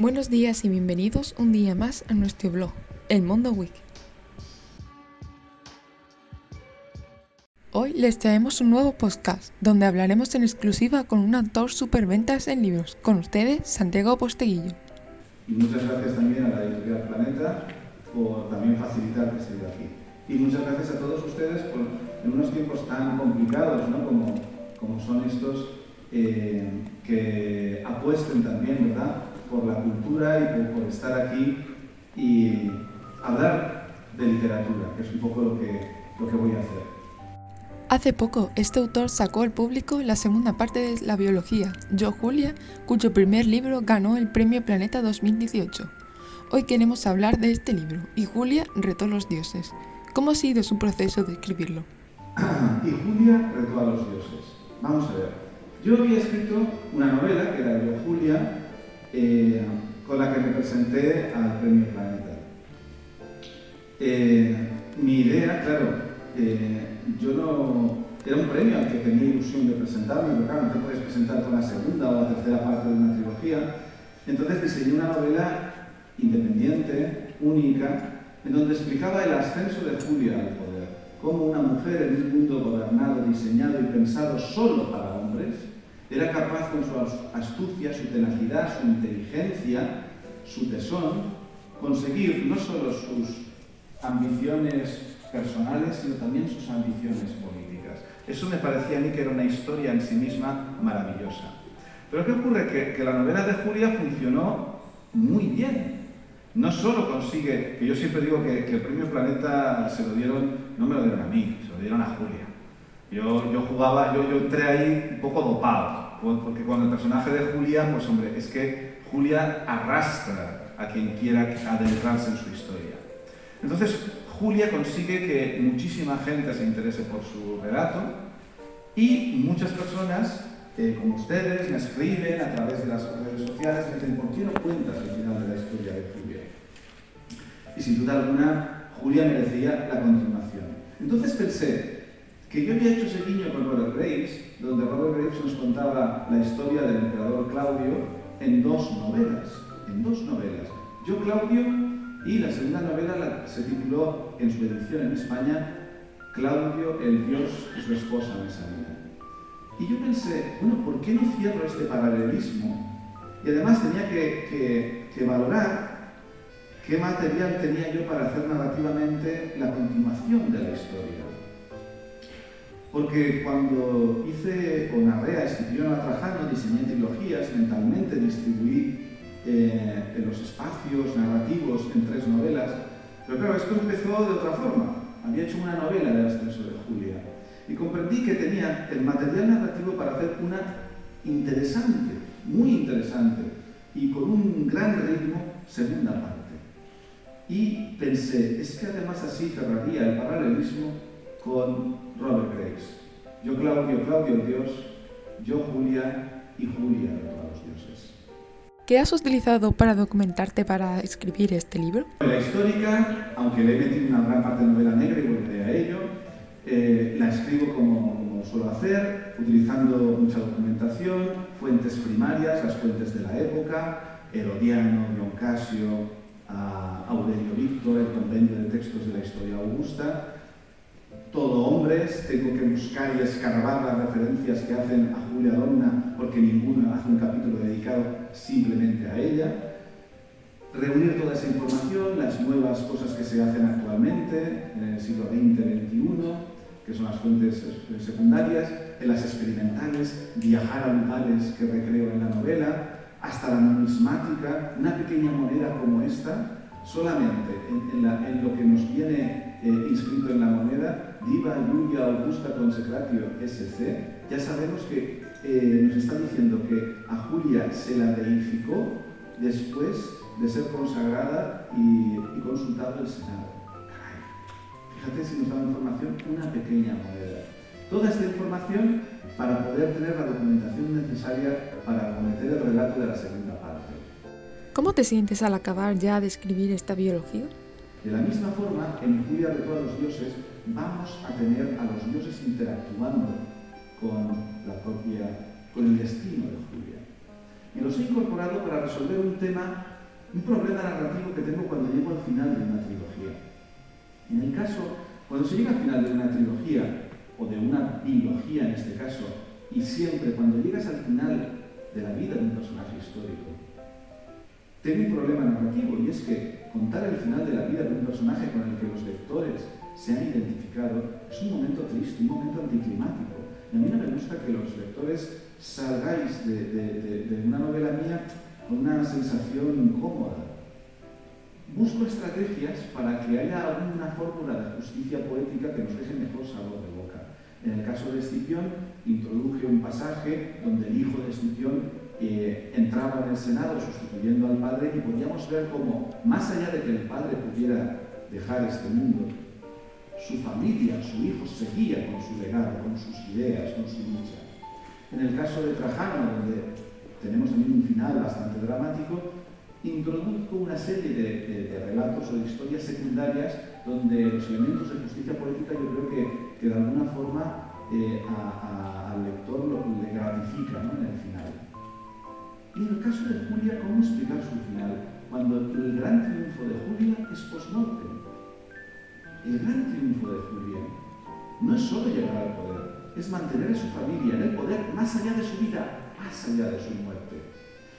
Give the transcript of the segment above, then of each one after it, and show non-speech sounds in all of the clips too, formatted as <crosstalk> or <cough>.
Buenos días y bienvenidos un día más a nuestro blog, El Mundo Week. Hoy les traemos un nuevo podcast donde hablaremos en exclusiva con un autor superventas en libros. Con ustedes, Santiago Posteguillo. Y muchas gracias también a la editorial Planeta por también facilitar que se aquí. Y muchas gracias a todos ustedes por, en unos tiempos tan complicados ¿no? como, como son estos, eh, que apuesten también ¿verdad? por la cultura y por, por, estar aquí y hablar de literatura, que es un poco lo que, lo que voy a hacer. Hace poco, este autor sacó al público la segunda parte de la biología, Yo Julia, cuyo primer libro ganó el Premio Planeta 2018. Hoy queremos hablar de este libro, y Julia retó a los dioses. ¿Cómo ha sido su proceso de escribirlo? <clears throat> y Julia retó a los dioses. Vamos a ver. Yo había escrito una novela, que era Yo Julia, eh, con la que me presenté al Premio Planeta. Eh, mi idea, claro, eh, yo no... Era un premio al que tenía ilusión de presentarme, pero claro, no te puedes presentar con la segunda o la tercera parte de una trilogía. Entonces diseñé una novela independiente, única, en donde explicaba el ascenso de Julia al poder, cómo una mujer en un mundo gobernado, diseñado y pensado solo para hombres, era capaz con su astucia, su tenacidad, su inteligencia, su tesón, conseguir no solo sus ambiciones personales, sino también sus ambiciones políticas. Eso me parecía a mí que era una historia en sí misma maravillosa. Pero ¿qué ocurre? Que, la novela de Julia funcionó muy bien. No solo consigue, que yo siempre digo que, el premio Planeta se lo dieron, no me lo dieron a mí, se lo dieron a Julia. Yo, yo jugaba, yo, yo entré ahí un poco dopado, porque cuando el personaje de Julia, pues hombre, es que Julia arrastra a quien quiera adentrarse en su historia. Entonces, Julia consigue que muchísima gente se interese por su relato y muchas personas, eh, como ustedes, me escriben a través de las redes sociales, me dicen, ¿por qué no cuentas el final de la historia de Julia? Y sin duda alguna, Julia merecía la continuación. Entonces pensé que yo había hecho ese guiño con Robert Graves, donde Robert Graves nos contaba la historia del emperador Claudio en dos novelas. En dos novelas. Yo, Claudio, y la segunda novela se tituló en su edición en España Claudio, el dios y su esposa Mesalina. Y yo pensé, bueno, ¿por qué no cierro este paralelismo? Y además tenía que, que valorar qué material tenía yo para hacer narrativamente la continuación de la historia. Porque cuando hice o narré a Escipión Trajano, diseñé trilogías, mentalmente distribuí eh, en los espacios narrativos en tres novelas. Pero claro, esto empezó de otra forma. Había hecho una novela del ascenso de Julia y comprendí que tenía el material narrativo para hacer una interesante, muy interesante y con un gran ritmo segunda parte. Y pensé, es que además así cerraría el paralelismo con Robert Grace. Yo Claudio, Claudio Dios, yo Julia y Julia todos los dioses. ¿Qué has utilizado para documentarte para escribir este libro? La histórica, aunque le he metido una gran parte de novela negra y volveré a ello, eh, la escribo como, suelo hacer, utilizando mucha documentación, fuentes primarias, las fuentes de la época, Herodiano, Dion Casio, Aurelio Víctor, el compendio de textos de la historia augusta, todo hombres, tengo que buscar y escarbar las referencias que hacen a Julia Donna, porque ninguno hace un capítulo dedicado simplemente a ella. Reunir toda esa información, las nuevas cosas que se hacen actualmente en el siglo XX-XXI, que son las fuentes secundarias, en las experimentales, viajar a lugares que recreo en la novela, hasta la numismática, una pequeña moneda como esta, solamente en, lo que nos viene eh, inscrito en la moneda, Diva Julia Augusta Consecratio SC, ya sabemos que eh, nos está diciendo que a Julia se la deificó después de ser consagrada y, y consultado el Senado. Fíjate si nos da información, una pequeña moneda. Toda esta información para poder tener la documentación necesaria para cometer el relato de la segunda parte. ¿Cómo te sientes al acabar ya de escribir esta biología? De la misma forma, en Julia de todos los dioses vamos a tener a los dioses interactuando con la propia, con el destino de Julia. Y los he incorporado para resolver un tema un problema narrativo que tengo cuando llego al final de una trilogía. En el caso, cuando se llega al final de una trilogía, o de una biología en este caso, y siempre cuando llegas al final de la vida de un personaje histórico, tengo un problema narrativo y es que contar el final de la vida de un personaje con el que los lectores se han identificado es un momento triste, un momento anticlimático. Y a mí no me gusta que los lectores salgáis de, una novela mía con una sensación incómoda. Busco estrategias para que haya alguna fórmula de justicia poética que nos deje mejor sabor de boca. En el caso de Escipión, introduje un pasaje donde el hijo de Escipión eh, entraba en el Senado sustituyendo al padre y podíamos ver cómo, más allá de que el padre pudiera dejar este mundo, su familia, su hijo seguía con su legado, con sus ideas, con su lucha. En el caso de Trajano, donde tenemos también un final bastante dramático, introduzco una serie de, relatos o de historias secundarias donde los elementos de justicia política yo creo que, de alguna forma eh, al lector lo, le gratifica en el final. Y en el caso de Julia, ¿cómo explicar su final? Cuando el gran triunfo de Julia es post-mortem. El gran triunfo de Julia no es solo llegar al poder, es mantener a su familia en el poder más allá de su vida, más allá de su muerte.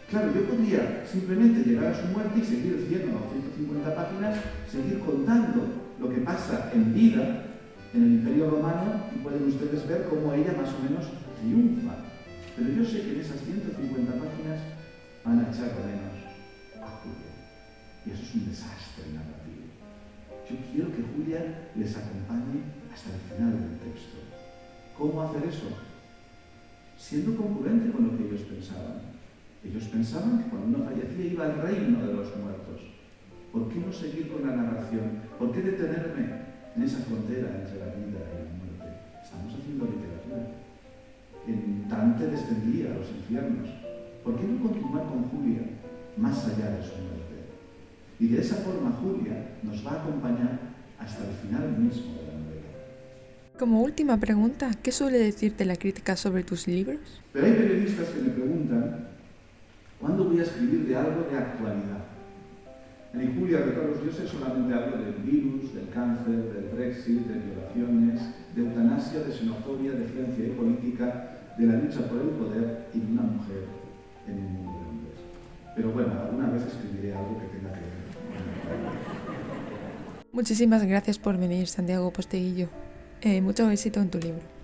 Claro, yo podría simplemente llegar a su muerte y seguir 100 o 150 páginas, seguir contando lo que pasa en vida en el Imperio Romano y pueden ustedes ver cómo ella más o menos triunfa. Pero yo sé que en esas 150 páginas van a echar de menos a Julia. Y eso es un desastre narrativo. Yo quiero que Julia les acompañe hasta el final del texto. ¿Cómo hacer eso? Siendo concurrente con lo que ellos pensaban. Ellos pensaban que cuando uno fallecía iba al reino de los muertos. ¿Por qué no seguir con la narración? ¿Por qué detenerme en esa frontera entre la vida y la muerte? Estamos haciendo literatura. En Dante descendía a los infiernos. ¿Por qué no continuar con Julia más allá de su muerte? Y de esa forma Julia nos va a acompañar hasta el final mismo de la novela. Como última pregunta, ¿qué suele decirte la crítica sobre tus libros? Pero hay periodistas que me preguntan, ¿cuándo voy a escribir de algo de actualidad? En Julia de los dioses solamente hablo del virus, del cáncer, del Brexit, de violaciones, de eutanasia, de xenofobia, de ciencia y política, de la lucha por el poder y de una mujer en un mundo de hombres. Pero bueno, alguna vez escribiré algo que tenga que ver Muchísimas gracias por venir, Santiago Posteguillo. Eh, mucho éxito en tu libro.